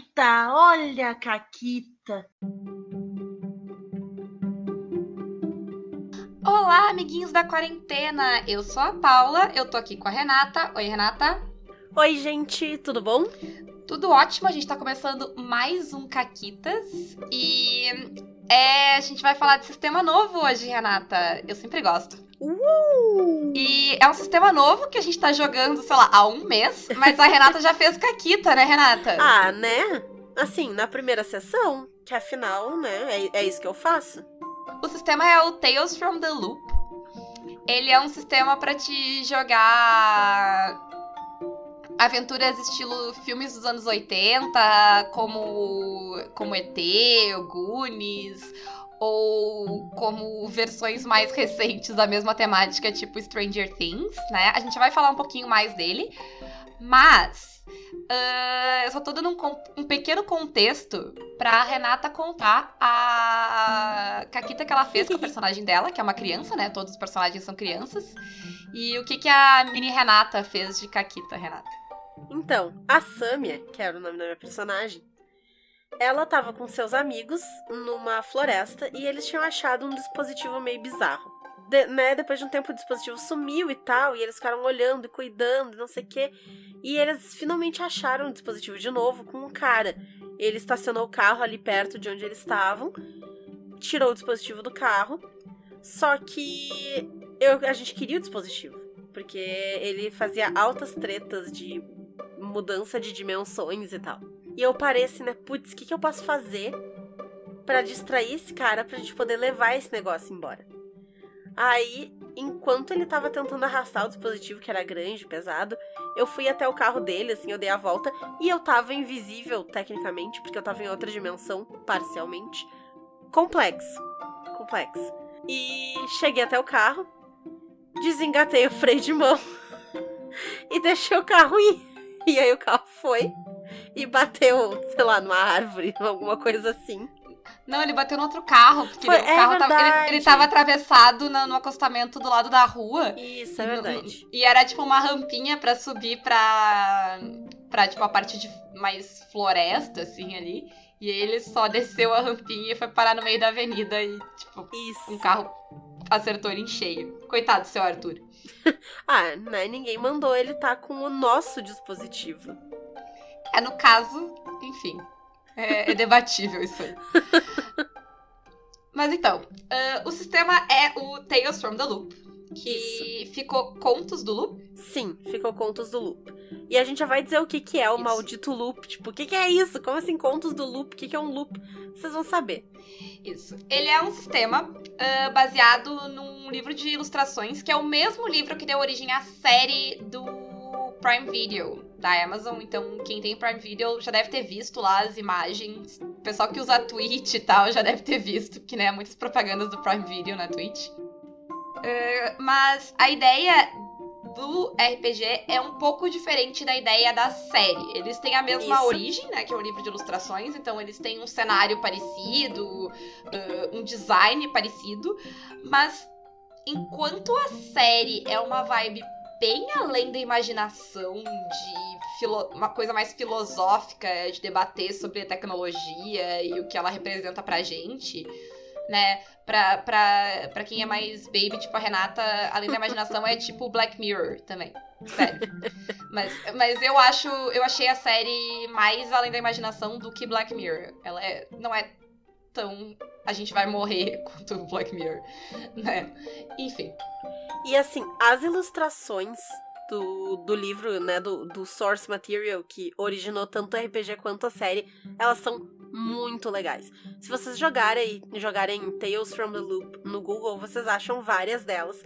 Caquita, olha a Caquita. Olá, amiguinhos da quarentena. Eu sou a Paula, eu tô aqui com a Renata. Oi, Renata. Oi, gente, tudo bom? Tudo ótimo, a gente tá começando mais um Caquitas e é, a gente vai falar de sistema novo hoje, Renata. Eu sempre gosto. Uh! E é um sistema novo que a gente tá jogando, sei lá, há um mês, mas a Renata já fez Caquita, né, Renata? Ah, né? Assim, na primeira sessão, que afinal, né, é, é isso que eu faço. O sistema é o Tales from the Loop. Ele é um sistema para te jogar aventuras estilo filmes dos anos 80, como, como ET, o Goonies, ou como versões mais recentes da mesma temática, tipo Stranger Things, né? A gente vai falar um pouquinho mais dele, mas uh, eu só tô dando um, um pequeno contexto pra Renata contar a caquita que ela fez com a personagem dela, que é uma criança, né? Todos os personagens são crianças. E o que, que a mini Renata fez de caquita, Renata? Então, a Samia, que era o nome da minha personagem, ela tava com seus amigos numa floresta e eles tinham achado um dispositivo meio bizarro. De, né, depois de um tempo o dispositivo sumiu e tal, e eles ficaram olhando e cuidando, não sei o quê. E eles finalmente acharam o dispositivo de novo com um cara. Ele estacionou o carro ali perto de onde eles estavam, tirou o dispositivo do carro. Só que eu, a gente queria o dispositivo, porque ele fazia altas tretas de mudança de dimensões e tal. E eu parei assim, né? Putz, o que, que eu posso fazer para distrair esse cara pra gente poder levar esse negócio embora? Aí, enquanto ele tava tentando arrastar o dispositivo, que era grande, pesado, eu fui até o carro dele, assim, eu dei a volta e eu tava invisível, tecnicamente, porque eu tava em outra dimensão, parcialmente. Complexo. Complexo. E cheguei até o carro, desengatei o freio de mão e deixei o carro ir. E aí o carro foi e bateu, sei lá, numa árvore, alguma coisa assim. Não, ele bateu no outro carro, porque Foi, ele, o carro é tava, ele, ele tava atravessado no, no, acostamento do lado da rua. Isso, é verdade. E, e era tipo uma rampinha para subir pra, pra tipo a parte de mais floresta, assim, ali. E ele só desceu a rampinha e foi parar no meio da avenida e, tipo, Isso. um carro acertou ele em cheio. Coitado do seu Arthur. ah, né? Ninguém mandou ele estar tá com o nosso dispositivo. É, no caso, enfim. É, é debatível isso aí. Mas então, uh, o sistema é o Tales from the Loop. Que isso. ficou Contos do Loop? Sim, ficou Contos do Loop. E a gente já vai dizer o que, que é o isso. maldito loop. Tipo, o que, que é isso? Como assim, Contos do Loop? O que, que é um loop? Vocês vão saber. Isso. Ele é um sistema uh, baseado num livro de ilustrações, que é o mesmo livro que deu origem à série do Prime Video da Amazon. Então, quem tem Prime Video já deve ter visto lá as imagens. O pessoal que usa Twitch e tal já deve ter visto, porque né, muitas propagandas do Prime Video na Twitch. Uh, mas a ideia do RPG é um pouco diferente da ideia da série. Eles têm a mesma Isso. origem, né? Que é um livro de ilustrações, então eles têm um cenário parecido, uh, um design parecido, mas enquanto a série é uma vibe bem além da imaginação, de uma coisa mais filosófica, de debater sobre a tecnologia e o que ela representa pra gente, né? Pra, pra, pra quem é mais baby, tipo a Renata, além da imaginação, é tipo Black Mirror também. Sério. mas, mas eu acho. Eu achei a série mais além da imaginação do que Black Mirror. Ela é, não é tão. A gente vai morrer quanto Black Mirror. Né? Enfim. E assim, as ilustrações do, do livro, né, do, do source material que originou tanto o RPG quanto a série, elas são muito legais. Se vocês jogarem, jogarem Tales from the Loop no Google, vocês acham várias delas.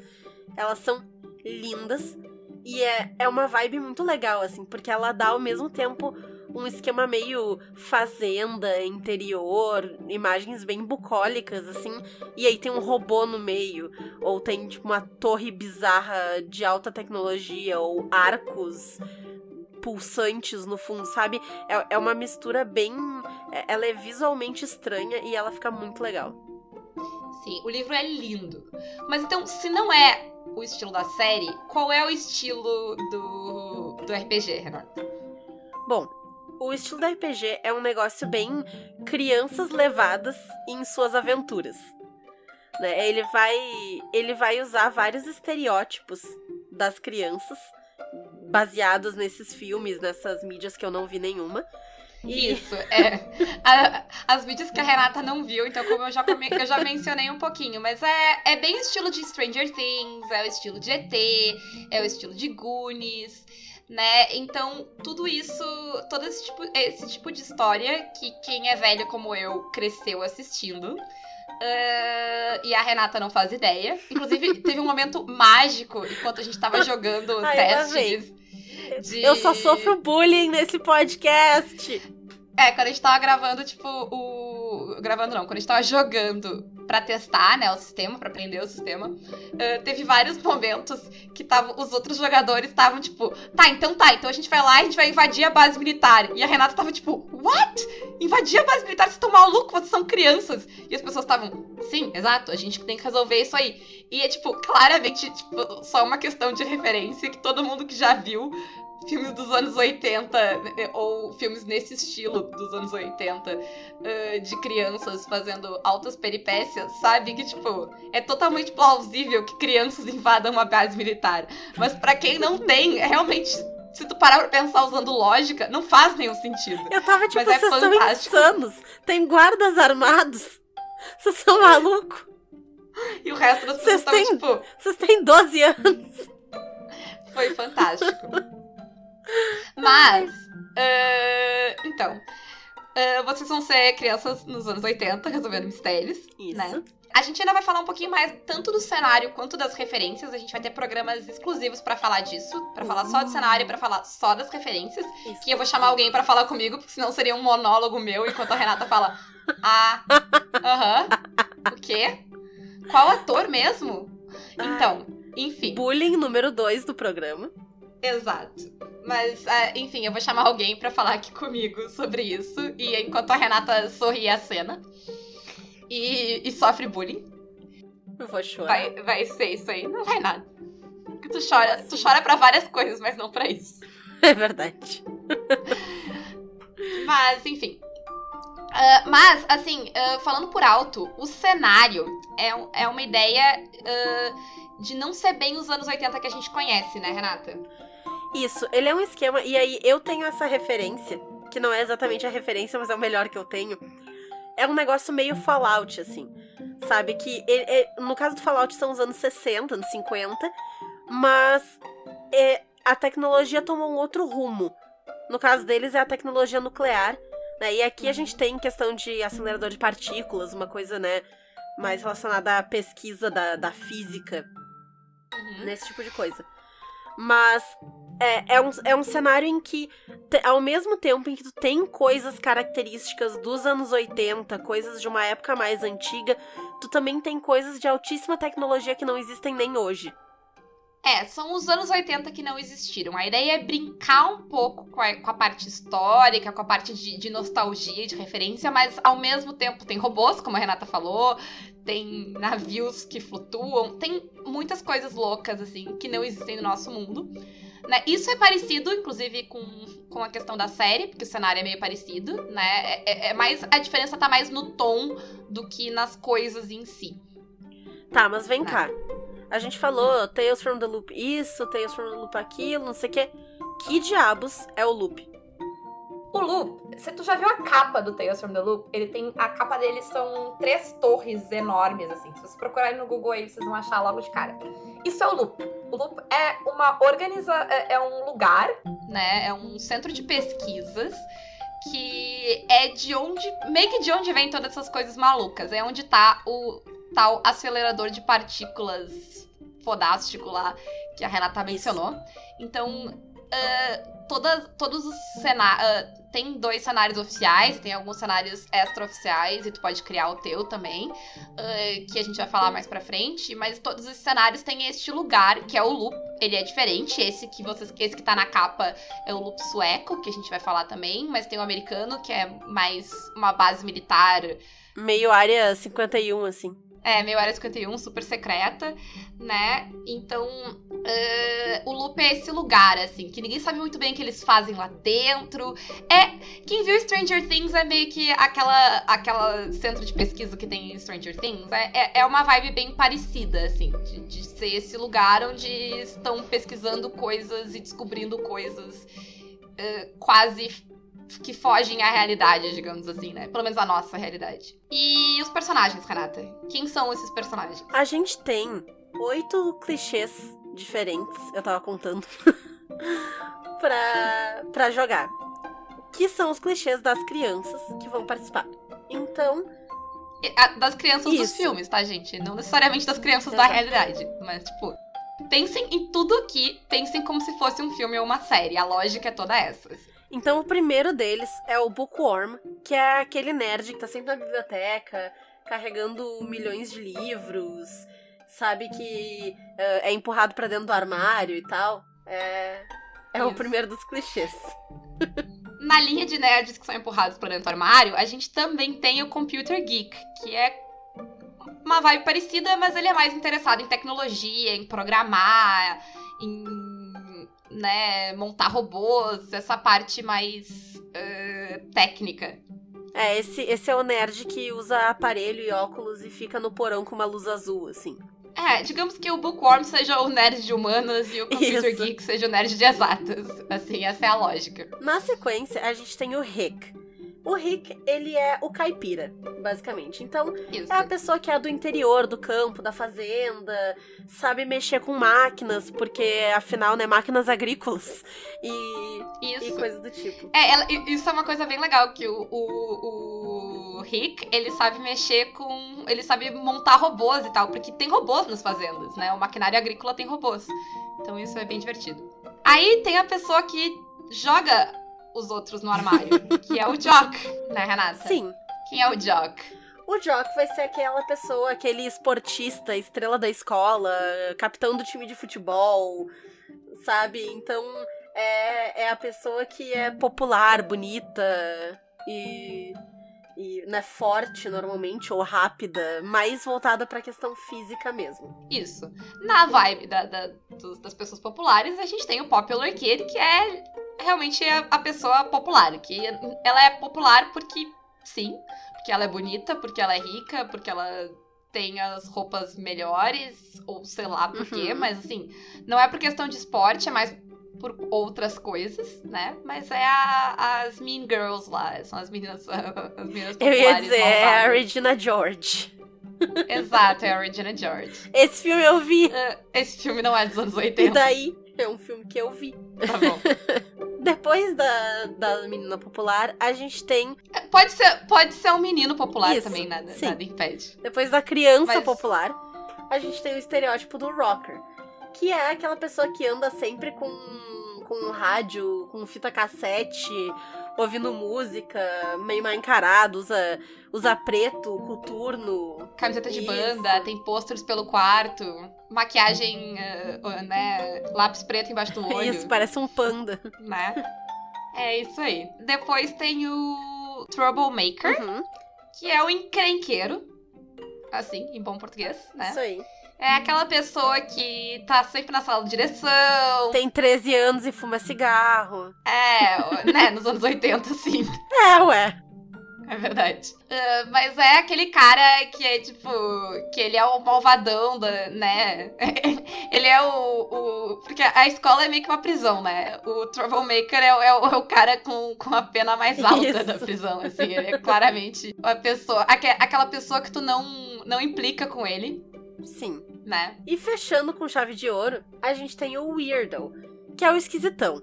Elas são lindas e é, é uma vibe muito legal, assim, porque ela dá ao mesmo tempo um esquema meio fazenda, interior, imagens bem bucólicas, assim. E aí tem um robô no meio, ou tem, tipo, uma torre bizarra de alta tecnologia, ou arcos pulsantes no fundo, sabe? É, é uma mistura bem. É, ela é visualmente estranha e ela fica muito legal. Sim, o livro é lindo. Mas então, se não é o estilo da série, qual é o estilo do, do RPG, Renata? Bom, o estilo da RPG é um negócio bem crianças levadas em suas aventuras. Né? Ele vai ele vai usar vários estereótipos das crianças baseados nesses filmes, nessas mídias que eu não vi nenhuma. E... Isso, é. A, as mídias que a Renata não viu, então, como eu já, eu já mencionei um pouquinho, mas é, é bem o estilo de Stranger Things, é o estilo de ET, é o estilo de Goonies, né? Então, tudo isso, todo esse tipo, esse tipo de história que quem é velho como eu cresceu assistindo. Uh, e a Renata não faz ideia. Inclusive, teve um momento mágico enquanto a gente tava jogando Ai, testes. De... Eu só sofro bullying nesse podcast. É, quando a gente tava gravando, tipo, o. Gravando não, quando a gente tava jogando pra testar, né, o sistema, pra aprender o sistema, uh, teve vários momentos que tavam, os outros jogadores estavam, tipo, tá, então tá, então a gente vai lá e a gente vai invadir a base militar. E a Renata tava, tipo, what? Invadir a base militar? Vocês estão malucos? Vocês são crianças. E as pessoas estavam, sim, exato, a gente tem que resolver isso aí. E é, tipo, claramente, tipo, só uma questão de referência que todo mundo que já viu filmes dos anos 80, né, ou filmes nesse estilo dos anos 80, uh, de crianças fazendo altas peripécias, sabe? Que, tipo, é totalmente plausível que crianças invadam uma base militar. Mas para quem não tem, é realmente se tu parar pra pensar usando lógica, não faz nenhum sentido. Eu tava tipo, Mas é vocês são insanos. Tem guardas armados. Vocês são malucos. E o resto das pessoas estavam, tipo... Vocês têm 12 anos. Foi fantástico. Mas, uh, então, uh, vocês vão ser crianças nos anos 80, resolvendo mistérios, Isso. né? A gente ainda vai falar um pouquinho mais tanto do cenário quanto das referências. A gente vai ter programas exclusivos para falar disso, para falar só do cenário, para falar só das referências. Isso. Que eu vou chamar alguém para falar comigo, porque senão seria um monólogo meu enquanto a Renata fala: "Ah, aham. Uh -huh, o quê? Qual ator mesmo?" Então, enfim. Bullying número 2 do programa. Exato. Mas, uh, enfim, eu vou chamar alguém para falar aqui comigo sobre isso. E enquanto a Renata sorri a cena e, e sofre bullying. Eu vou chorar. Vai, vai ser isso aí. Não vai nada. Porque tu chora, tu chora pra várias coisas, mas não para isso. É verdade. mas, enfim. Uh, mas, assim, uh, falando por alto, o cenário é, é uma ideia uh, de não ser bem os anos 80 que a gente conhece, né, Renata? Isso, ele é um esquema. E aí eu tenho essa referência, que não é exatamente a referência, mas é o melhor que eu tenho. É um negócio meio Fallout, assim. Sabe? Que ele, ele, no caso do Fallout são os anos 60, anos 50, mas é, a tecnologia tomou um outro rumo. No caso deles é a tecnologia nuclear. Né? E aqui a gente tem questão de acelerador de partículas, uma coisa, né? Mais relacionada à pesquisa da, da física. Uhum. Nesse tipo de coisa. Mas é, é, um, é um cenário em que, ao mesmo tempo em que tu tem coisas características dos anos 80, coisas de uma época mais antiga, tu também tem coisas de altíssima tecnologia que não existem nem hoje. É, são os anos 80 que não existiram. A ideia é brincar um pouco com a, com a parte histórica, com a parte de, de, nostalgia, de referência, mas ao mesmo tempo tem robôs, como a Renata falou, tem navios que flutuam, tem muitas coisas loucas, assim, que não existem no nosso mundo. Né? Isso é parecido, inclusive, com, com a questão da série, porque o cenário é meio parecido, né? É, é, é mais, a diferença tá mais no tom do que nas coisas em si. Tá, mas vem né? cá. A gente falou Tales from the Loop isso, Tales from the Loop aquilo, não sei o quê. Que diabos é o Loop? O Loop, você tu já viu a capa do Tales from the Loop? Ele tem. A capa dele são três torres enormes, assim. Se vocês procurarem no Google aí, vocês vão achar logo de cara. Isso é o Loop. O Loop é uma organiza. É, é um lugar, né? É um centro de pesquisas que é de onde. meio que de onde vem todas essas coisas malucas. É onde tá o tal acelerador de partículas fodástico lá que a Renata mencionou. Então, uh, todas, todos os cenários. Uh, tem dois cenários oficiais, tem alguns cenários extra-oficiais, e tu pode criar o teu também, uh, que a gente vai falar mais pra frente. Mas todos os cenários têm este lugar, que é o loop. Ele é diferente, esse que vocês, esse que tá na capa é o loop sueco, que a gente vai falar também, mas tem o americano, que é mais uma base militar. Meio área 51, assim. É, meio Área 51, super secreta, né? Então, uh, o loop é esse lugar, assim, que ninguém sabe muito bem o que eles fazem lá dentro. É, quem viu Stranger Things é meio que aquela, aquela centro de pesquisa que tem em Stranger Things. É, é, é uma vibe bem parecida, assim, de, de ser esse lugar onde estão pesquisando coisas e descobrindo coisas uh, quase que fogem à realidade, digamos assim, né? Pelo menos a nossa realidade. E os personagens, Renata? Quem são esses personagens? A gente tem oito clichês diferentes, eu tava contando, pra, pra jogar. Que são os clichês das crianças que vão participar. Então. Das crianças Isso. dos filmes, tá, gente? Não necessariamente das crianças Exato. da realidade. Mas, tipo, pensem em tudo aqui, pensem como se fosse um filme ou uma série. A lógica é toda essa. Então, o primeiro deles é o Bookworm, que é aquele nerd que tá sempre na biblioteca, carregando milhões de livros, sabe que uh, é empurrado para dentro do armário e tal. É, é o primeiro dos clichês. Na linha de nerds que são empurrados para dentro do armário, a gente também tem o Computer Geek, que é uma vibe parecida, mas ele é mais interessado em tecnologia, em programar, em né, montar robôs, essa parte mais uh, técnica. É, esse, esse é o nerd que usa aparelho e óculos e fica no porão com uma luz azul, assim. É, digamos que o Bookworm seja o nerd de humanas e o Computer Isso. Geek seja o nerd de exatas. Assim, essa é a lógica. Na sequência, a gente tem o Rick, o Rick, ele é o caipira, basicamente. Então, Isso. é a pessoa que é do interior, do campo, da fazenda, sabe mexer com máquinas, porque afinal, né, máquinas agrícolas e, e coisas do tipo. É, ela, isso é uma coisa bem legal, que o, o, o Rick, ele sabe mexer com. Ele sabe montar robôs e tal, porque tem robôs nas fazendas, né? O maquinário agrícola tem robôs. Então isso é bem divertido. Aí tem a pessoa que joga os outros no armário, que é o Jock, né, Renata? Sim. Quem é o Jock? O Jock vai ser aquela pessoa, aquele esportista, estrela da escola, capitão do time de futebol, sabe? Então é, é a pessoa que é popular, bonita e, e né, forte normalmente, ou rápida, mais voltada pra questão física mesmo. Isso. Na vibe da, da, dos, das pessoas populares, a gente tem o Popular Kid, que é realmente é a pessoa popular, que ela é popular porque sim, porque ela é bonita, porque ela é rica, porque ela tem as roupas melhores, ou sei lá por quê, uhum. mas assim, não é por questão de esporte, é mais por outras coisas, né? Mas é a, as Mean Girls lá, são as meninas, as meninas populares. Eu ia dizer, é a Regina George. Exato, é a Regina George. Esse filme eu vi. Uh, esse filme não é dos anos 80. E daí? É um filme que eu vi. Tá bom. Depois da, da menina popular, a gente tem. É, pode ser, pode ser um menino popular Isso, também, nada, sim. nada impede. Depois da criança Mas... popular, a gente tem o estereótipo do rocker. Que é aquela pessoa que anda sempre com, com um rádio, com fita cassete, ouvindo música, meio mal encarado, usa, usa preto, coturno. Camiseta de banda, tem pôsteres pelo quarto, maquiagem, uh, né, lápis preto embaixo do olho. Isso, parece um panda. Né? É isso aí. Depois tem o Troublemaker, uhum. que é o encrenqueiro, assim, em bom português, né? Isso aí. É aquela pessoa que tá sempre na sala de direção. Tem 13 anos e fuma cigarro. É, né? Nos anos 80, sim. É, ué. É verdade. Uh, mas é aquele cara que é tipo. Que ele é o malvadão, da, né? ele é o, o. Porque a escola é meio que uma prisão, né? O Troublemaker é, é, o, é o cara com, com a pena mais alta Isso. da prisão, assim. Ele é claramente a pessoa. Aquela pessoa que tu não, não implica com ele. Sim. Né? E fechando com chave de ouro, a gente tem o Weirdo, que é o esquisitão.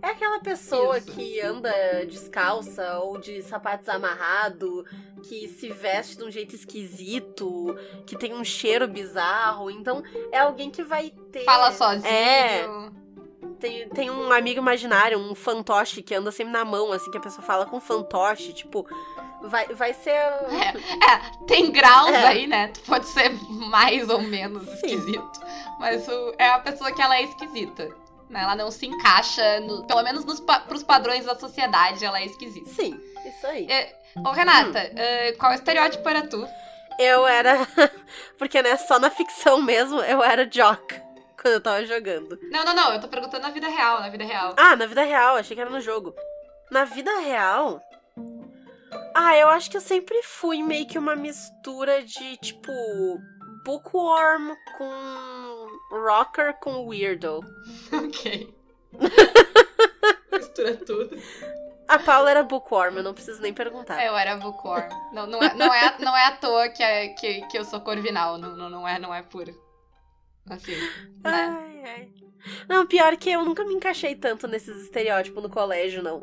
É aquela pessoa Isso. que anda descalça ou de sapatos amarrado, que se veste de um jeito esquisito, que tem um cheiro bizarro. Então, é alguém que vai ter. Fala sozinho. É. Tem, tem um amigo imaginário, um fantoche que anda sempre na mão, assim, que a pessoa fala com fantoche, tipo, vai, vai ser. É, é tem graus é. aí, né? Pode ser mais ou menos Sim. esquisito. Mas o, é a pessoa que ela é esquisita. Né? Ela não se encaixa, no, pelo menos nos, pros padrões da sociedade, ela é esquisita. Sim, isso aí. É, ô, Renata, hum. uh, qual estereótipo era tu? Eu era. Porque, né, só na ficção mesmo eu era jock quando eu tava jogando. Não, não, não. Eu tô perguntando na vida real, na vida real. Ah, na vida real, achei que era no jogo. Na vida real. Ah, eu acho que eu sempre fui meio que uma mistura de, tipo, bookworm com rocker com weirdo. ok. Mistura tudo. A Paula era bookworm, eu não preciso nem perguntar. Eu era bookworm. Não, não, é, não, é, não é à toa que, é, que, que eu sou corvinal. Não, não, não, é, não é puro. Assim, né? Ai, ai. Não, pior que eu nunca me encaixei tanto nesses estereótipos no colégio, não.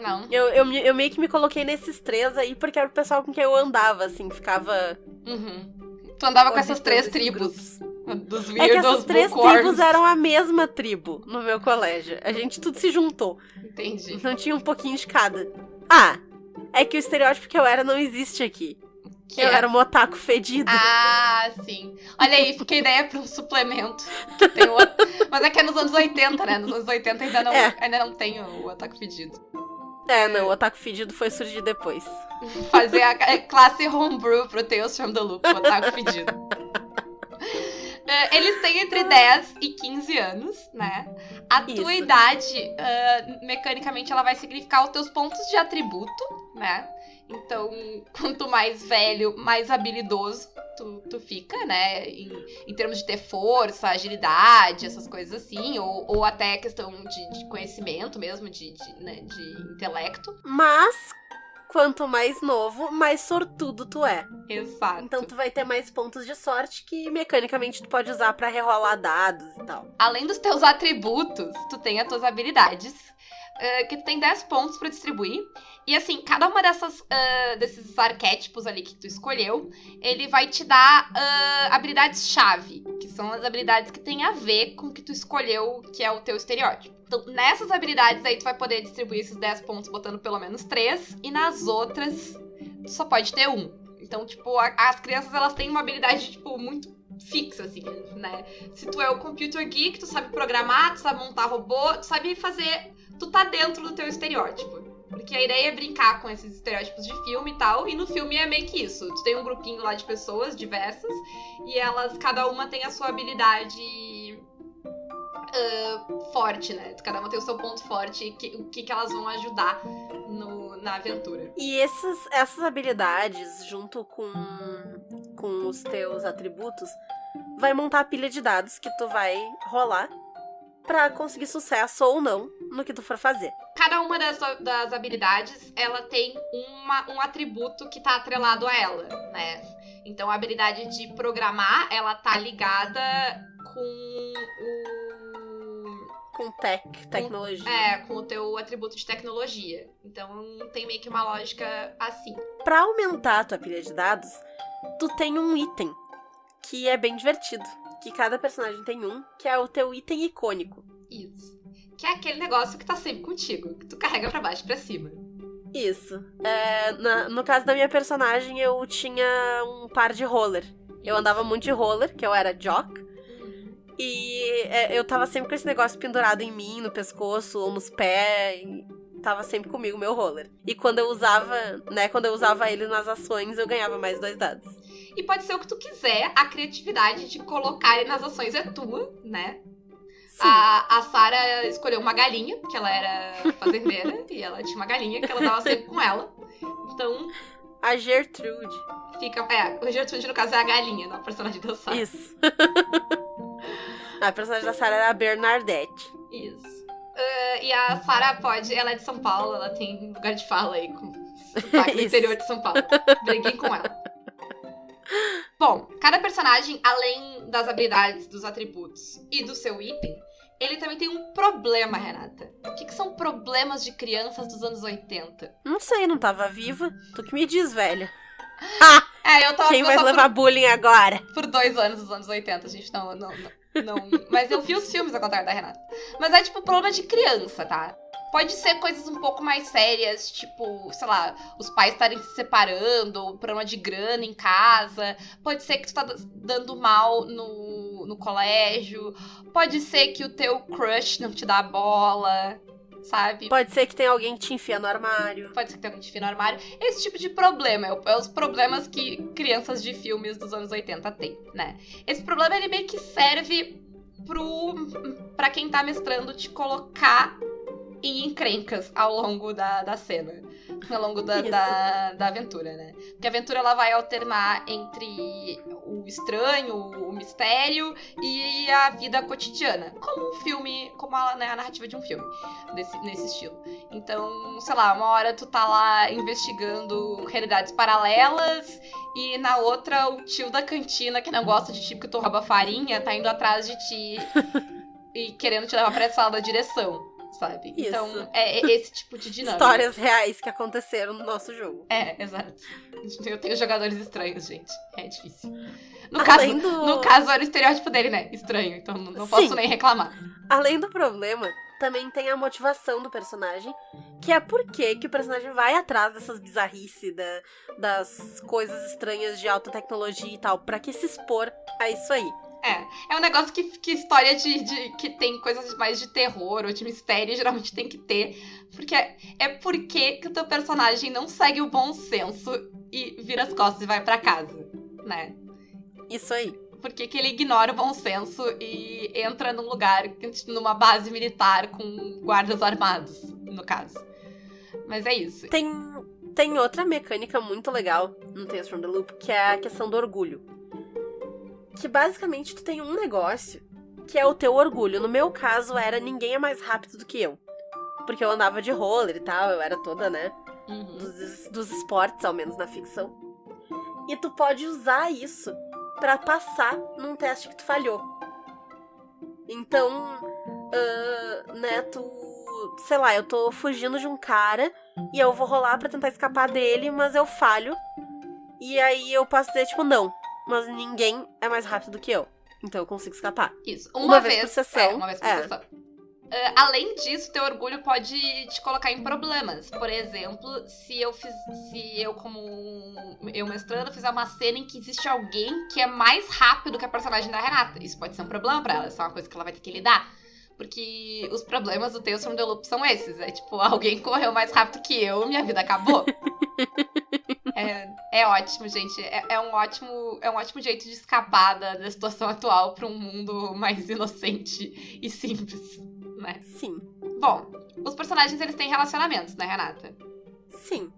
Não. Eu, eu, eu meio que me coloquei nesses três aí porque era o pessoal com quem eu andava, assim, ficava. Uhum. Tu andava com essas três tribos. grupos. Dos É que essas três tribos eram a mesma tribo no meu colégio. A gente tudo se juntou. Entendi. Então tinha um pouquinho de cada. Ah, é que o estereótipo que eu era não existe aqui. Que eu é- era um otaku fedido. Ah, sim. Olha aí, a ideia pra um suplemento. Outro... Mas é que é nos anos 80, né? Nos anos 80 ainda não, É. ainda não tem o, o ataque pedido. É, não, o otaku fedido foi surgir depois. Fazer a a classe homebrew pro Tales from the Loop, o ataque pedido. É, Eles têm entre 10 e 15 anos, né? A tua Isso. idade, ah, mecanicamente, ela vai significar os teus pontos de atributo, né? Então, quanto mais velho, mais habilidoso tu, tu fica, né? Em, em termos de ter força, agilidade, essas coisas assim. Ou, ou até questão de, de conhecimento mesmo, de, de, né, de intelecto. Mas, quanto mais novo, mais sortudo tu é. Exato. Então tu vai ter mais pontos de sorte que mecanicamente tu pode usar pra rerolar dados e tal. além dos teus atributos, tu tem as tuas habilidades, eh, que tu tem 10 pontos pra distribuir. E assim, cada uma dessas ah, desses arquétipos ali que tu escolheu, ele vai te dar ah, habilidades-chave, que são as habilidades que tem a ver com o que tu escolheu, que é o teu estereótipo. Então, nessas habilidades aí, tu vai poder distribuir esses 10 pontos botando pelo menos 3, e nas outras, tu só pode ter um. Então, tipo, a- as crianças, elas têm uma habilidade, tipo, muito fixa, assim, né? Se tu é o computer geek, tu sabe programar, tu sabe montar robô, tu sabe fazer. Tu tá dentro do teu estereótipo. Porque a ideia é brincar com esses estereótipos de filme e tal. E no filme é meio que isso. Tu tem um grupinho lá de pessoas diversas. E elas, cada uma tem a sua habilidade. ah, forte, né? Cada uma tem o seu ponto forte que- o que, que elas vão ajudar no- na aventura. E esses, essas habilidades, junto com, com os teus atributos, vai montar a pilha de dados que tu vai rolar pra conseguir sucesso ou não no que tu for fazer. Cada uma das, das habilidades, ela tem uma, um atributo que tá atrelado a ela, né? Então, a habilidade de programar, ela tá ligada com o... Com tech, tecnologia. É, com o teu atributo de tecnologia. Então, tem meio que uma lógica assim. Pra aumentar a tua pilha de dados, tu tem um item que é bem divertido. Que cada personagem tem um, que é o teu item icônico. Isso. Que é aquele negócio que tá sempre contigo, que tu carrega pra baixo e pra cima. Isso. É, na- no caso da minha personagem, eu tinha um par de roller. Eu andava muito de roller, que eu era jock. E é, eu tava sempre com esse negócio pendurado em mim, no pescoço ou nos pés. E tava sempre comigo meu roller. E quando eu usava, né, quando eu usava ele nas ações, eu ganhava mais dois dados. E pode ser o que tu quiser, a criatividade de colocar ele nas ações é tua, né? Sim. A, a Sarah escolheu uma galinha, porque ela era fazendeira, e ela tinha uma galinha que ela dava sempre com ela. Então, A Gertrude. fica. É, o Gertrude, no caso, é a galinha, não a personagem da Sarah. Isso. a personagem da Sarah era a Bernadette. Isso. Ah, e a Sarah pode. Ela é de São Paulo, ela tem lugar de fala aí com Isso. interior de São Paulo. Briguei com ela. Bom, cada personagem, além das habilidades, dos atributos e do seu item, ele também tem um problema, Renata. O que, que são problemas de crianças dos anos 80? Não sei, não tava viva. Tu que me diz, velha. É, eu tava Quem eu vai levar bullying agora? por, por dois anos dos anos 80, a gente não, não, não, não- Mas eu vi os filmes ao contrário da Renata. Mas é tipo problema de criança, tá? Pode ser coisas um pouco mais sérias, tipo, sei lá, os pais estarem se separando, ou problema de grana em casa. Pode ser que tu tá dando mal no, no colégio. Pode ser que o teu crush não te dá bola. sabe? Pode ser que tenha alguém que te enfia no armário. Pode ser que tenha alguém que te enfia no armário. Esse tipo de problema é, é os problemas que crianças de filmes dos anos 80 têm, né? Esse problema ele meio que serve pro para quem tá mestrando te colocar em encrencas ao longo da, da cena, ao longo da, da, da aventura, né? Porque a aventura ela vai alternar entre o estranho, o mistério e a vida cotidiana, como um filme, como a, né, a narrativa de um filme desse, nesse estilo. Então, sei lá, uma hora tu tá lá investigando realidades paralelas e na outra o tio da cantina que não gosta de ti porque tu rouba farinha tá indo atrás de ti e querendo te levar pra essa sala da direção, sabe? Isso. Então, é, é esse tipo de dinâmica. Histórias reais que aconteceram no nosso jogo. É, exato. Eu tenho jogadores estranhos, gente. É difícil. No caso, do... no caso, era o estereótipo dele, né? Estranho, então não, não posso nem reclamar. Além do problema, também tem a motivação do personagem, que é por que o personagem vai atrás dessas bizarrices, da- das coisas estranhas de alta tecnologia e tal, pra que se expor a isso aí. É um negócio que, que história de, de- que tem coisas mais de terror ou de mistério geralmente tem que ter. Porque é, é porque que o teu personagem não segue o bom senso e vira as costas e vai pra casa, né? Isso aí. Por que, que ele ignora o bom senso e entra num lugar, numa base militar com guardas armados, no caso. Mas é isso. Tem, tem outra mecânica muito legal no Tales from the Loop, que é a questão do orgulho. Que basicamente tu tem um negócio que é o teu orgulho. No meu caso, era ninguém é mais rápido do que eu. Porque eu andava de roller e tal, eu era toda, né? Uhum. dos, dos esportes, ao menos na ficção. E tu pode usar isso pra passar num teste que tu falhou. Então, ah, né, tu. Sei lá, eu tô fugindo de um cara e eu vou rolar pra tentar escapar dele, mas eu falho. E aí eu posso dizer, tipo, não, mas ninguém é mais rápido do que eu. Então eu consigo escapar. Isso. Uma Uma, vez vez, por sessão, É, uma vez por é. sessão. Ah, além disso, teu orgulho pode te colocar em problemas. Por exemplo, se eu fiz, se eu como um- eu mestrando fizer uma cena em que existe alguém que é mais rápido que a personagem da Renata, isso pode ser um problema pra ela, isso é uma coisa que ela vai ter que lidar. Porque os problemas do Tales from the Loop são esses. É tipo, alguém correu mais rápido que eu, minha vida acabou. é, é ótimo, gente. É, é um ótimo, é um ótimo jeito de escapar da, da situação atual pra um mundo mais inocente e simples, né? Sim, Bom, os personagens eles têm relacionamentos, né, Renata? Sim.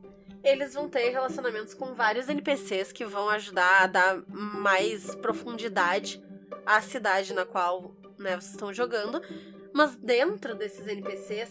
Eles vão ter relacionamentos com vários NPCs que vão ajudar a dar mais profundidade à cidade na qual né, vocês estão jogando. Mas dentro desses NPCs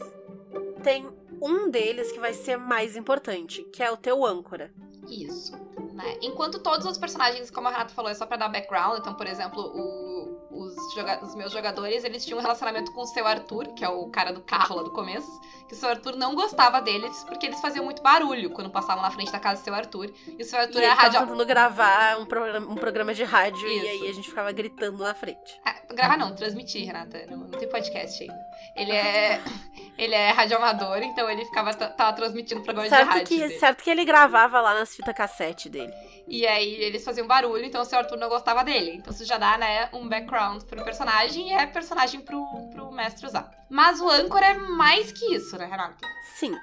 tem um deles que vai ser mais importante, que é o teu âncora. Isso. Né? Enquanto todos os personagens, como a Renata falou, é só pra dar background. Então, por exemplo, o- os, os meus jogadores, eles tinham um relacionamento com o seu Arthur, que é o cara do carro lá do começo. Que o seu Arthur não gostava deles, porque eles faziam muito barulho quando passavam na frente da casa do seu Arthur. E o seu E Arthur ele era radio... tentando gravar um programa, um programa de rádio Isso. e aí a gente ficava gritando na frente. Ah, gravar não, transmitir, Renata. Não, não tem podcast ainda. Ele é. Ele é radioamador, então ele ficava tava transmitindo programa de Certo rádio. que, dele. certo que ele gravava lá nas fitas cassete dele. E aí eles faziam barulho, então o seu Arthur não gostava dele. Então isso já dá, né, um background pro personagem e é personagem pro, pro mestre usar. Mas o âncora é mais que isso, né, Renata? Sim.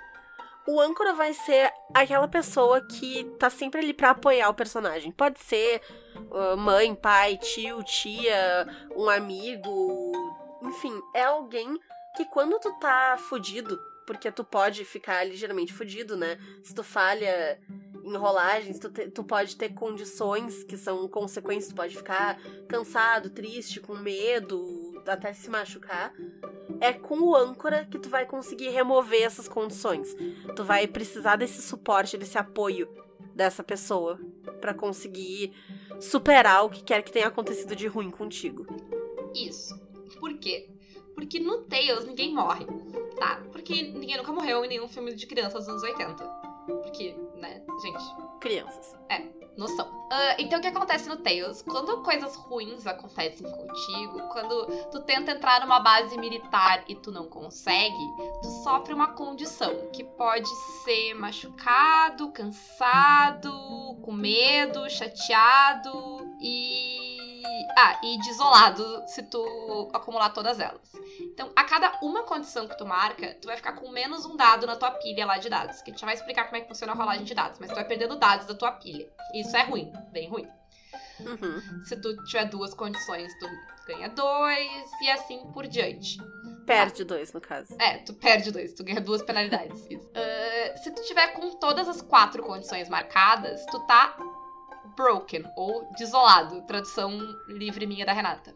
O âncora vai ser aquela pessoa que tá sempre ali pra apoiar o personagem. Pode ser uh, mãe, pai, tio, tia, um amigo. Enfim, é alguém que quando tu tá fudido, porque tu pode ficar ligeiramente fudido, né? Se tu falha em rolagens, tu, te- tu pode ter condições que são consequências, tu pode ficar cansado, triste, com medo, até se machucar é com o âncora que tu vai conseguir remover essas condições. Tu vai precisar desse suporte, desse apoio dessa pessoa pra conseguir superar o que quer que tenha acontecido de ruim contigo. Isso. Por quê? Porque no Tales ninguém morre, tá? Porque ninguém nunca morreu em nenhum filme de criança dos anos 80. Porque, né, gente, Crianças. noção. Ah, então o que acontece no Tales? Quando coisas ruins acontecem contigo, quando tu tenta entrar numa base militar e tu não consegue, tu sofre uma condição que pode ser machucado, cansado, com medo, chateado e Ah, e de isolado se tu acumular todas elas. Então, a cada uma condição que tu marca, tu vai ficar com menos um dado na tua pilha lá de dados. Que a gente já vai explicar como é que funciona a rolagem de dados, mas tu vai perdendo dados da tua pilha. Isso é ruim, bem ruim. Uhum. Se tu tiver duas condições, tu ganha dois, e assim por diante. Perde dois, no caso. É, tu perde dois, tu ganha duas penalidades. Uh, se tu tiver com todas as quatro condições marcadas, tu tá broken, ou desolado. Tradução livre minha da Renata.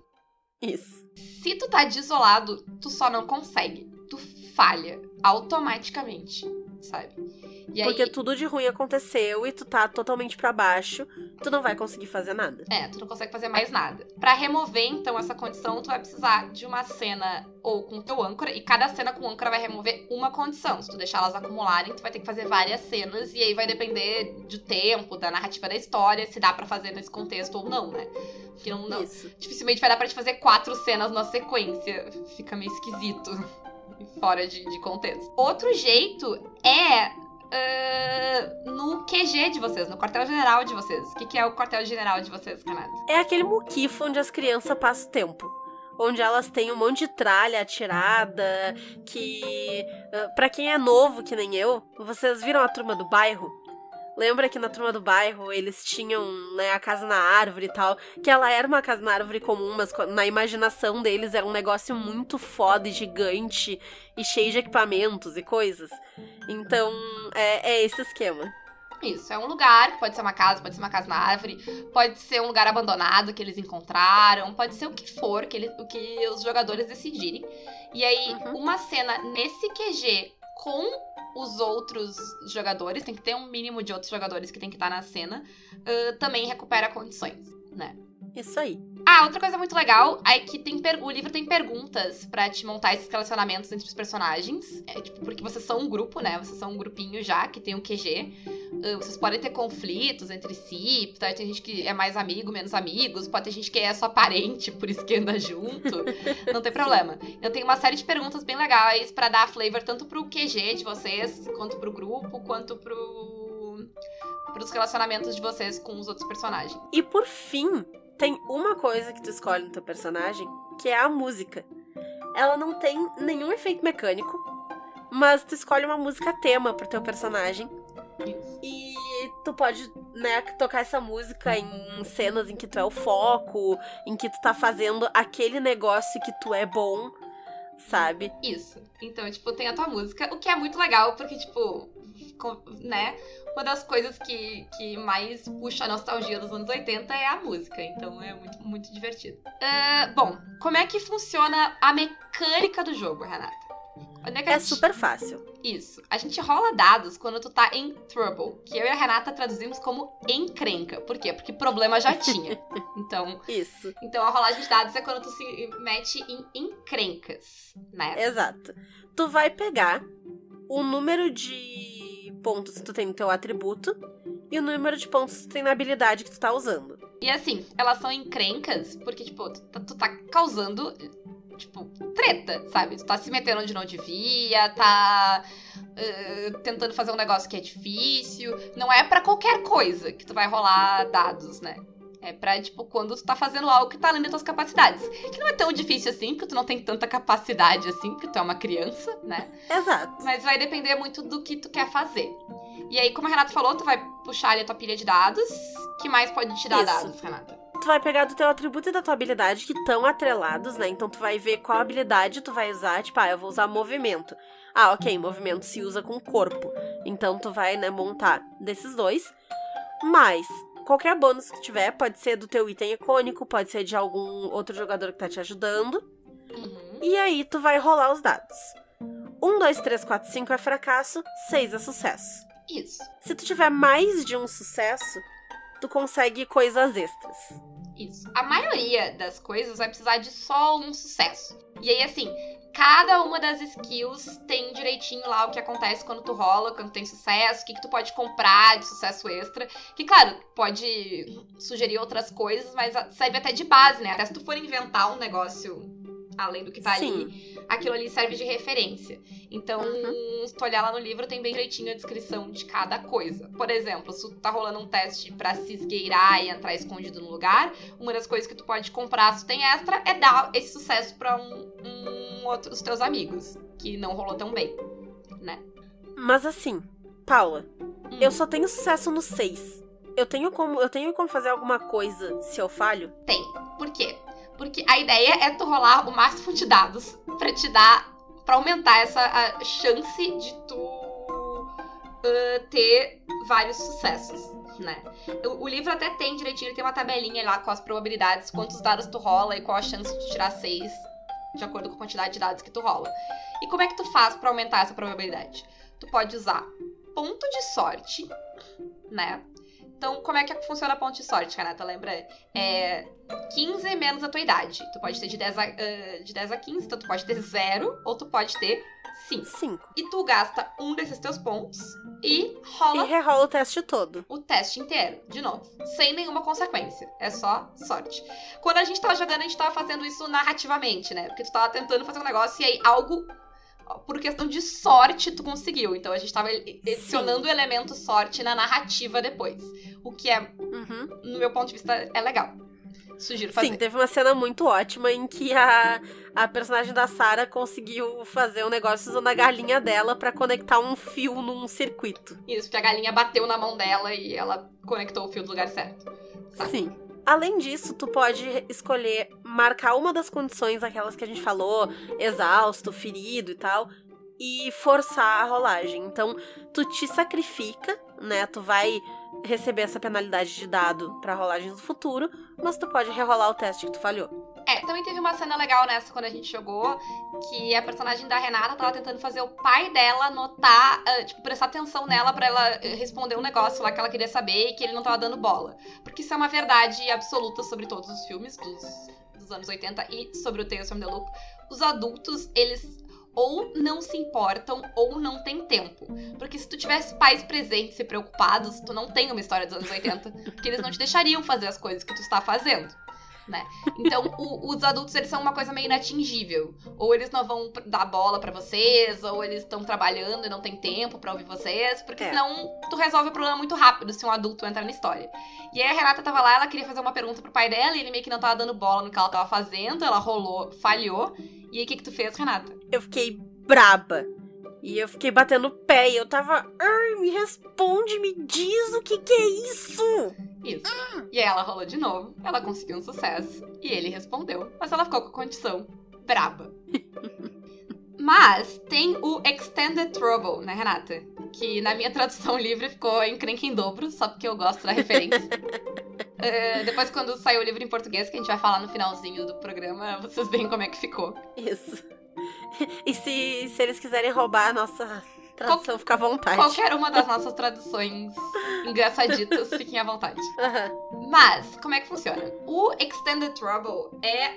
Isso. Se tu tá desolado, tu só não consegue. Tu falha automaticamente, sabe? E Porque aí, tudo de ruim aconteceu e tu tá totalmente pra baixo, tu não vai conseguir fazer nada. É, tu não consegue fazer mais nada. Pra remover, então, essa condição, tu vai precisar de uma cena ou com teu âncora, e cada cena com âncora vai remover uma condição. Se tu deixar elas acumularem, tu vai ter que fazer várias cenas, e aí vai depender do tempo, da narrativa da história, se dá pra fazer nesse contexto ou não, né? Porque não, não, dificilmente vai dar pra te fazer quatro cenas na sequência. Fica meio esquisito. Fora de, de contexto. Outro jeito é ah, no QG de vocês, no quartel-general de vocês. O que, que é o quartel-general de vocês, Renato? É aquele muquifo onde as crianças passam o tempo. Onde elas têm um monte de tralha atirada, que. ah, Pra quem é novo, que nem eu, vocês viram a turma do bairro? Lembra que na turma do bairro eles tinham né, a casa na árvore e tal? Que ela era uma casa na árvore comum, mas na imaginação deles era um negócio muito foda e gigante e cheio de equipamentos e coisas. Então, é, é esse esquema. Isso, é um lugar, pode ser uma casa, pode ser uma casa na árvore, pode ser um lugar abandonado que eles encontraram, pode ser o que for, que ele- o que os jogadores decidirem. E aí, Uhum. uma cena nesse QG com os outros jogadores, tem que ter um mínimo de outros jogadores que tem que estar na cena, ah, também recupera condições, né? Isso aí. Ah, outra coisa muito legal é que tem per- o livro tem perguntas pra te montar esses relacionamentos entre os personagens. É, tipo, porque vocês são um grupo, né? Vocês são um grupinho já, que tem um QG. Ah, vocês podem ter conflitos entre si. Tá? Tem gente que é mais amigo, menos amigos. Pode ter gente que é só parente, por isso que anda junto. Não tem problema. Eu tenho uma série de perguntas bem legais pra dar flavor tanto pro QG de vocês, quanto pro grupo, quanto pro pros relacionamentos de vocês com os outros personagens. E por fim, tem uma coisa que tu escolhe no teu personagem, que é a música. Ela não tem nenhum efeito mecânico, mas tu escolhe uma música tema pro teu personagem. E tu pode, né, tocar essa música em cenas em que tu é o foco, em que tu tá fazendo aquele negócio que tu é bom, sabe? Isso. Então, tipo, tem a tua música, o que é muito legal, porque, tipo, com- né? Uma das coisas que, que mais puxa a nostalgia dos anos 80 é a música. Então é muito, muito divertido. Ah, bom, como é que funciona a mecânica do jogo, Renata? É É gente- super fácil. Isso. A gente rola dados quando tu tá em trouble, que eu e a Renata traduzimos como encrenca. Por quê? Porque problema já tinha. Então, Isso. então a rolagem de dados é quando tu se mete em encrencas, né? Exato. Tu vai pegar o número de pontos que tu tem no teu atributo e o número de pontos que tu tem na habilidade que tu tá usando. E assim, elas são encrencas porque, tipo, tu, tá- tu tá causando, tipo, treta, sabe? Tu tá se metendo onde não devia, tá eh, tentando fazer um negócio que é difícil. Não é pra qualquer coisa que tu vai rolar dados, né? É pra, tipo, quando tu tá fazendo algo que tá além das tuas capacidades. Que não é tão difícil assim, porque tu não tem tanta capacidade assim, porque tu é uma criança, né? Exato. Mas vai depender muito do que tu quer fazer. E aí, como a Renata falou, tu vai puxar ali a tua pilha de dados. que mais pode te dar Isso. dados, Renata? Tu vai pegar do teu atributo e da tua habilidade que estão atrelados, né? Então tu vai ver qual habilidade tu vai usar. Tipo, ah, eu vou usar movimento. Ah, ok, movimento se usa com o corpo. Então tu vai, né, montar desses dois. Mas, qualquer bônus que tiver, pode ser do teu item icônico, pode ser de algum outro jogador que tá te ajudando. Uhum. E aí tu vai rolar os dados. 1, 2, 3, 4, 5 é fracasso, 6 é sucesso. Isso, Se tu tiver mais de um sucesso, tu consegue coisas extras. Isso. A maioria das coisas vai precisar de só um sucesso. E aí, assim, cada uma das skills tem direitinho lá o que acontece quando tu rola, quando tem sucesso, o que, que tu pode comprar de sucesso extra. Que, claro, pode sugerir outras coisas, mas serve até de base, né? Até se tu for inventar um negócio além do que tá Sim. ali, aquilo ali serve de referência. Então, Uhum. se tu olhar lá no livro, tem bem direitinho a descrição de cada coisa. Por exemplo, se tu tá rolando um teste pra se esgueirar e entrar escondido no lugar, uma das coisas que tu pode comprar se tu tem extra é dar esse sucesso pra um, um outro dos teus amigos, que não rolou tão bem. Mas assim, Paula, Hum. eu só tenho sucesso no 6. Eu tenho como, eu tenho como fazer alguma coisa se eu falho? Tem. Por quê? Porque a ideia é tu rolar o máximo de dados pra te dar. pra aumentar essa chance de tu ah, ter vários sucessos, né? O, o livro até tem direitinho, tem uma tabelinha lá com as probabilidades, quantos dados tu rola e qual a chance de tirar seis, de acordo com a quantidade de dados que tu rola. E como é que tu faz pra aumentar essa probabilidade? Tu pode usar ponto de sorte, né? Então, como é que funciona ponto de sorte, Renata? Lembra? É 15 menos a tua idade. Tu pode ter de 10 a, ah, de 10 a 15, então tu pode ter 0 ou tu pode ter 5. 5. E tu gasta um desses teus pontos e E rola rerola o teste todo. o teste inteiro, de novo. Sem nenhuma consequência. É só sorte. Quando a gente tava jogando, a gente tava fazendo isso narrativamente, né? Porque tu tava tentando fazer um negócio e aí algo. Por questão de sorte, tu conseguiu. Então a gente tava adicionando o elemento sorte na narrativa depois. O que é, Uhum. no meu ponto de vista, é legal. Sugiro fazer. Sim, teve uma cena muito ótima em que a, a personagem da Sarah conseguiu fazer um negócio usando a galinha dela pra conectar um fio num circuito. Isso, porque a galinha bateu na mão dela e ela conectou o fio do lugar certo. Sabe? Sim. Além disso, tu pode escolher marcar uma das condições, aquelas que a gente falou, exausto, ferido e tal, e forçar a rolagem. Então, tu te sacrifica, né? Tu vai receber essa penalidade de dado pra rolagens do futuro, mas tu pode rerolar o teste que tu falhou. É, também teve uma cena legal nessa quando a gente jogou, que a personagem da Renata tava tentando fazer o pai dela notar, ah, tipo, prestar atenção nela pra ela eh, responder um negócio lá que ela queria saber e que ele não tava dando bola. Porque isso é uma verdade absoluta sobre todos os filmes dos, dos anos 80 e sobre o Tales from the Loop. Os adultos, eles ou não se importam ou não têm tempo. Porque se tu tivesse pais presentes e preocupados, tu não tem uma história dos anos 80, porque eles não te deixariam fazer as coisas que tu está fazendo. Né? Então, o- os adultos, eles são uma coisa meio inatingível. Ou eles não vão dar bola pra vocês, ou eles estão trabalhando e não tem tempo pra ouvir vocês, porque É. senão tu resolve o problema muito rápido se um adulto entrar na história. E aí a Renata tava lá, ela queria fazer uma pergunta pro pai dela, e ele meio que não tava dando bola no que ela tava fazendo, ela rolou, falhou. E aí o que que tu fez, Renata? Eu fiquei braba. E eu fiquei batendo o pé e eu tava. Ai, me responde, me diz o que que é isso! Isso. E aí ela rolou de novo, ela conseguiu um sucesso, e ele respondeu, mas ela ficou com a condição braba. Mas tem o Extended Trouble, né, Renata? Que na minha tradução livre ficou encrenca em dobro, só porque eu gosto da referência. Eh, depois, quando sair o livro em português, que a gente vai falar no finalzinho do programa, vocês veem como é que ficou. Isso. E se, se eles quiserem roubar a nossa tradução, fica à vontade. Qualquer uma das nossas traduções engraçaditas, fiquem à vontade. Aham. Mas, como é que funciona? O Extended Trouble é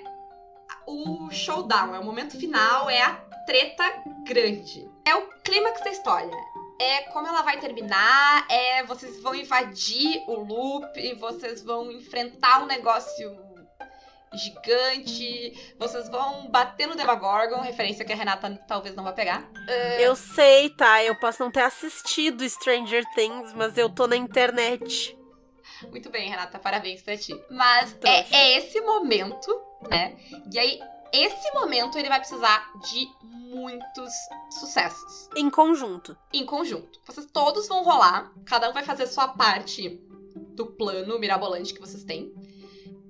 o showdown, é o momento final, é a treta grande. É o clímax da história. É como ela vai terminar, é vocês vão invadir o loop, e vocês vão enfrentar um negócio gigante, vocês vão bater no Demagorgon, referência que a Renata talvez não vai pegar. Eu sei, tá? Eu posso não ter assistido Stranger Things, mas eu tô na internet. Muito bem, Renata, parabéns pra ti. Mas é, é esse momento, né? E aí, esse momento ele vai precisar de muitos sucessos Em conjunto. em conjunto. Vocês todos vão rolar, cada um vai fazer sua parte do plano mirabolante que vocês têm.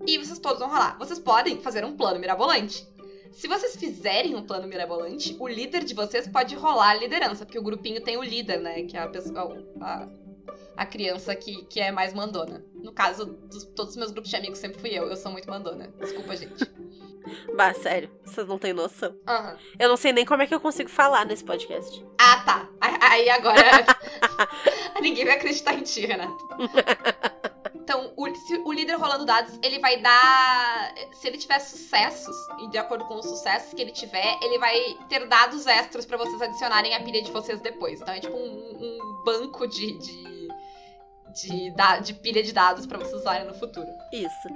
E vocês todos vão rolar. Vocês podem fazer um plano mirabolante. Se vocês fizerem um plano mirabolante, o líder de vocês pode rolar a liderança, porque o grupinho tem o líder, né? Que é a pessoa. A, a criança que, que é mais mandona. No caso, dos, todos os meus grupos de amigos sempre fui eu. Eu sou muito mandona. Desculpa, gente. Bah, sério, vocês não têm noção. Aham. Eu não sei nem como é que eu consigo falar nesse podcast. Ah, tá. Aí- Aí agora. Ninguém vai acreditar em ti, Renata. Então, o, o líder rolando dados, ele vai dar. Se ele tiver sucessos, e de acordo com os sucessos que ele tiver, ele vai ter dados extras pra vocês adicionarem à pilha de vocês depois. Então é tipo um, um banco de. de... De, de pilha de dados pra vocês usarem no futuro. Isso.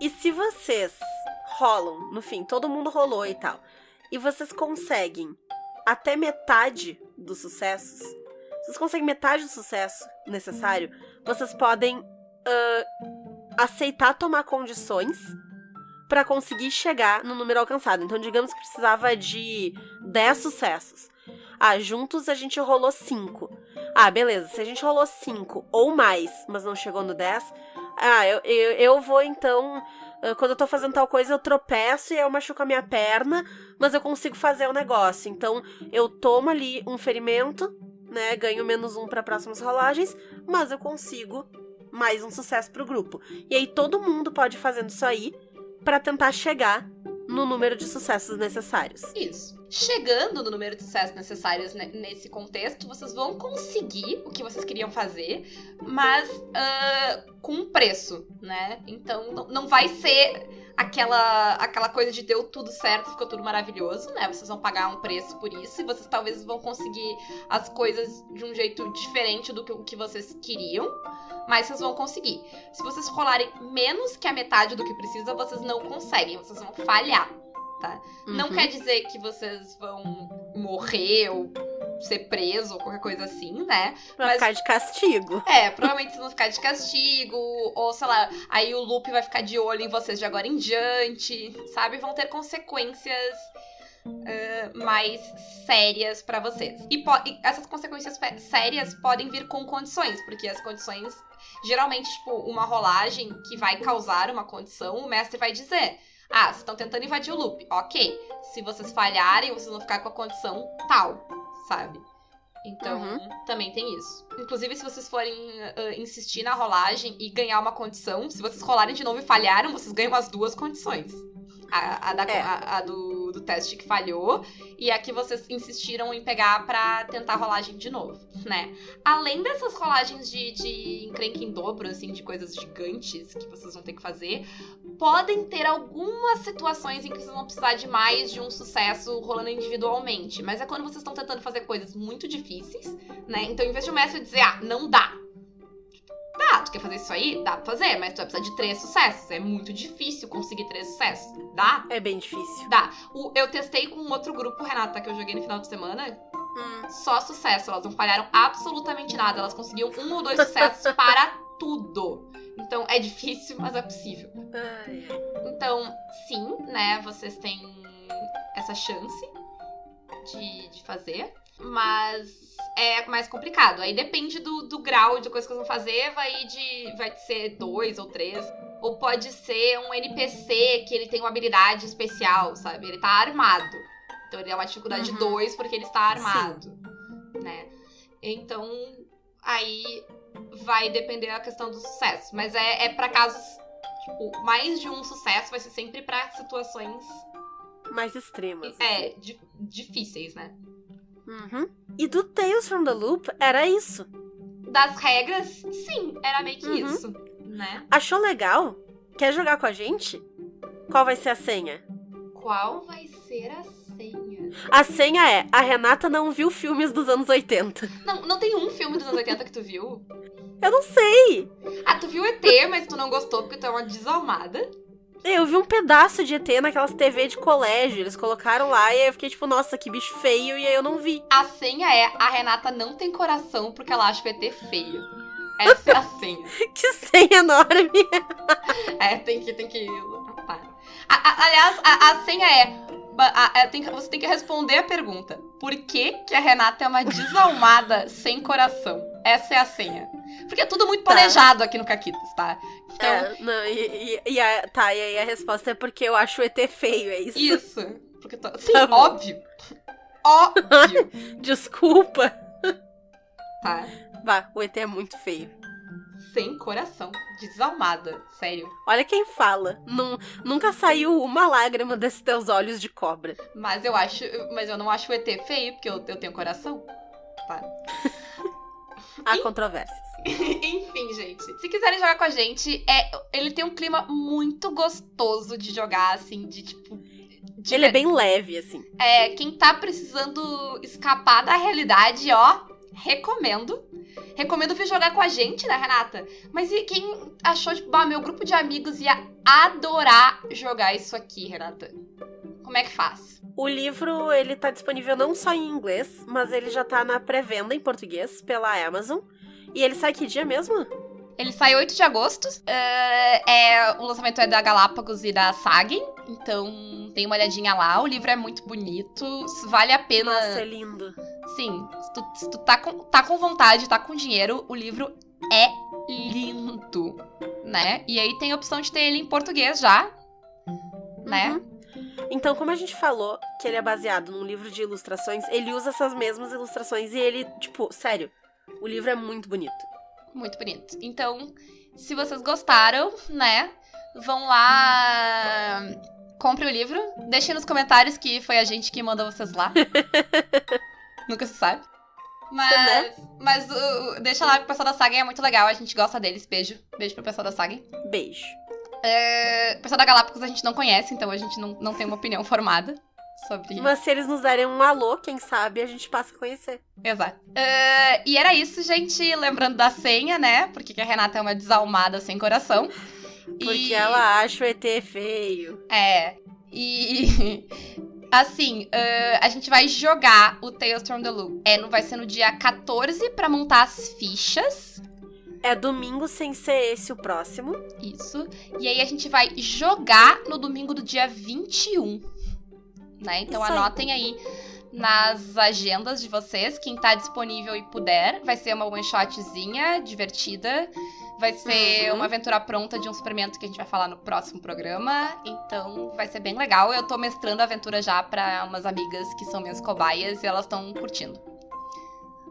E se vocês rolam, no fim, todo mundo rolou e tal, e vocês conseguem até metade dos sucessos, vocês conseguem metade do sucesso necessário, vocês podem uh, aceitar tomar condições para conseguir chegar no número alcançado. Então, digamos que precisava de 10 sucessos. Ah, juntos a gente rolou 5. Ah, beleza. Se a gente rolou 5 ou mais, mas não chegou no 10, ah, eu, eu, eu vou então. ah, Quando eu tô fazendo tal coisa, eu tropeço e eu machuco a minha perna, mas eu consigo fazer o negócio. Então, eu tomo ali um ferimento, né? Ganho menos um para próximas rolagens, mas eu consigo mais um sucesso pro grupo. E aí todo mundo pode ir fazendo isso aí para tentar chegar no número de sucessos necessários. Isso. Chegando no número de sucessos necessários ne- nesse contexto, vocês vão conseguir o que vocês queriam fazer, mas ah, com um preço, né? Então não vai ser aquela, aquela coisa de deu tudo certo, ficou tudo maravilhoso, né? Vocês vão pagar um preço por isso e vocês talvez vão conseguir as coisas de um jeito diferente do que o que vocês queriam, mas vocês vão conseguir. Se vocês rolarem menos que a metade do que precisa, vocês não conseguem, vocês vão falhar. Não Uhum. quer dizer que vocês vão morrer ou ser preso ou qualquer coisa assim, né? Vai mas- ficar de castigo. É, provavelmente vocês vão ficar de castigo, ou sei lá, aí o loop vai ficar de olho em vocês de agora em diante, sabe? Vão ter consequências ah, mais sérias pra vocês. E, e essas consequências sérias podem vir com condições, porque as condições, geralmente, tipo, uma rolagem que vai causar uma condição, o mestre vai dizer. Ah, vocês estão tentando invadir o loop. Ok. Se vocês falharem, vocês vão ficar com a condição tal, sabe? Então, Uhum. também tem isso. Inclusive, se vocês forem ah, insistir na rolagem e ganhar uma condição, se vocês rolarem de novo e falharam, vocês ganham as duas condições. A, a da- É. a- a do, do teste que falhou e a que vocês insistiram em pegar pra tentar a rolagem de novo, né? Além dessas rolagens de, de encrenca em dobro, assim, de coisas gigantes que vocês vão ter que fazer, podem ter algumas situações em que vocês vão precisar de mais de um sucesso rolando individualmente. Mas é quando vocês estão tentando fazer coisas muito difíceis, né? Então, em vez de o mestre dizer, ah, não dá. Tá, tu quer fazer isso aí? Dá pra fazer, mas tu vai precisar de três sucessos. É muito difícil conseguir três sucessos. Dá? É bem difícil. Dá. O- eu testei com um outro grupo, Renata, que eu joguei no final de semana. Hum. Só sucesso. Elas não falharam absolutamente nada. Elas conseguiam um ou dois sucessos para tudo. Então é difícil, mas é possível. Ai, Então, sim, né? Vocês têm essa chance de, de fazer. Mas é mais complicado. Aí depende do, do grau de coisa que vocês vão fazer. Vai de. Vai ser dois ou três. Ou pode ser um NPC que ele tem uma habilidade especial, sabe? Ele tá armado. Então ele é uma dificuldade Uhum. 2 porque ele está armado. Né? Então, aí vai depender da questão do sucesso. Mas é, é para casos. Tipo, mais de um sucesso vai ser sempre pra situações mais extremas. é, di- difíceis, né? Uhum. E do Tales from the Loop era isso. Das regras, sim, era meio que Uhum. isso, né? Achou legal? Quer jogar com a gente? Qual vai ser a senha? Qual vai ser a senha? A senha é: a Renata não viu filmes dos anos 80. Não, não tem um filme dos anos 80 que tu viu? Eu não sei. Ah, tu viu ET, mas tu não gostou porque tu é uma desalmada. Eu vi um pedaço de ET naquelas TV de colégio. Eles colocaram lá e aí eu fiquei tipo, nossa, que bicho feio. E aí eu não vi. A senha é a Renata não tem coração porque ela acha o ET feio. Essa é a senha. Que senha enorme. É, tem que. Tem que... A- a- aliás, a, a senha é. ba- a- é, tem você tem que responder a pergunta. Por que, que a Renata é uma desalmada sem coração? Essa é a senha. Porque é tudo muito Tá. planejado aqui no Caquitas, tá? Então, É, não, e, e- e a, tá, e aí a resposta é porque eu acho o ET feio, é isso? isso. Porque tô... Sim, Tá óbvio. Óbvio. Desculpa. tá? Vá, o ET é muito feio. Sem coração. Desalmada. Sério. Olha quem fala. Nun- nunca saiu uma lágrima desses teus olhos de cobra. Mas eu acho. Mas eu não acho o ET feio, porque eu, eu tenho coração. Tá? Há controvérsias. Enfim, gente. Se quiserem jogar com a gente, é, ele tem um clima muito gostoso de jogar, assim, de tipo. de- Ele é bem leve, assim. é, quem tá precisando escapar da realidade, ó, recomendo. Recomendo vir jogar com a gente, né, Renata? Mas e quem achou, tipo, bah, meu grupo de amigos ia adorar jogar isso aqui, Renata. Como é que faz? O livro, ele tá disponível não só em inglês, mas ele já tá na pré-venda em português pela Amazon. E ele sai que dia mesmo? Ele sai 8 de agosto. Uh, é, o lançamento é da Galápagos e da SAG. Então, tem uma olhadinha lá. O livro é muito bonito. Vale a pena. Nossa, é lindo. Sim, se tu, se tu tá, com, tá com vontade, tá com dinheiro, o livro é lindo, né? E aí tem a opção de ter ele em português já, né? Uhum. Então, como a gente falou que ele é baseado num livro de ilustrações, ele usa essas mesmas ilustrações e ele, tipo, sério, o livro é muito bonito. Muito bonito. Então, se vocês gostaram, né, vão lá, compre o livro, deixem nos comentários que foi a gente que mandou vocês lá. Nunca se sabe. Mas, né? mas uh, deixa lá que o pessoal da Saga é muito legal, a gente gosta deles. Beijo. Beijo pro pessoal da Saga. Beijo. É, o pessoal da Galápagos a gente não conhece, então a gente não, não tem uma opinião formada sobre. Mas se eles nos derem um alô, quem sabe a gente passa a conhecer. Exato. Uh, e era isso, gente. Lembrando da senha, né? Porque a Renata é uma desalmada sem coração. Porque e... ela acha o ET feio. É. E. Assim, uh, a gente vai jogar o Tales from the Loop. É, vai ser no dia 14 para montar as fichas. É domingo sem ser esse o próximo. Isso. E aí a gente vai jogar no domingo do dia 21. Né? Então Isso anotem aí. nas agendas de vocês, quem tá disponível e puder. Vai ser uma one shotzinha divertida. Vai ser uhum. uma aventura pronta de um suplemento que a gente vai falar no próximo programa. Então vai ser bem legal. Eu tô mestrando a aventura já para umas amigas que são minhas cobaias e elas estão curtindo.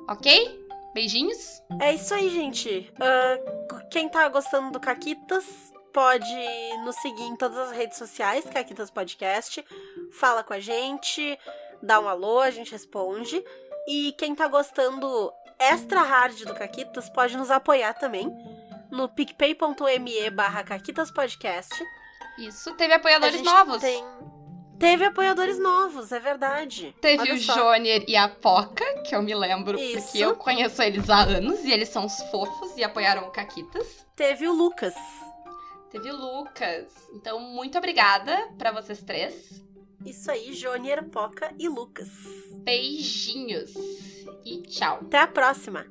Ok? Beijinhos. É isso aí, gente. Uh, quem tá gostando do Caquitas pode nos seguir em todas as redes sociais, Caquitas Podcast. Fala com a gente, dá um alô, a gente responde. E quem tá gostando extra hard do Caquitas pode nos apoiar também no picpay.me barra Caquitas Podcast. Isso, teve apoiadores novos. Tem Teve apoiadores novos, é verdade. Teve Olha o só. Jônior e a Poca, que eu me lembro, Isso. porque eu conheço eles há anos e eles são os fofos e apoiaram o Caquitas. Teve o Lucas. Teve o Lucas. Então, muito obrigada para vocês três. Isso aí, Jônior, Poca e Lucas. Beijinhos e tchau. Até a próxima.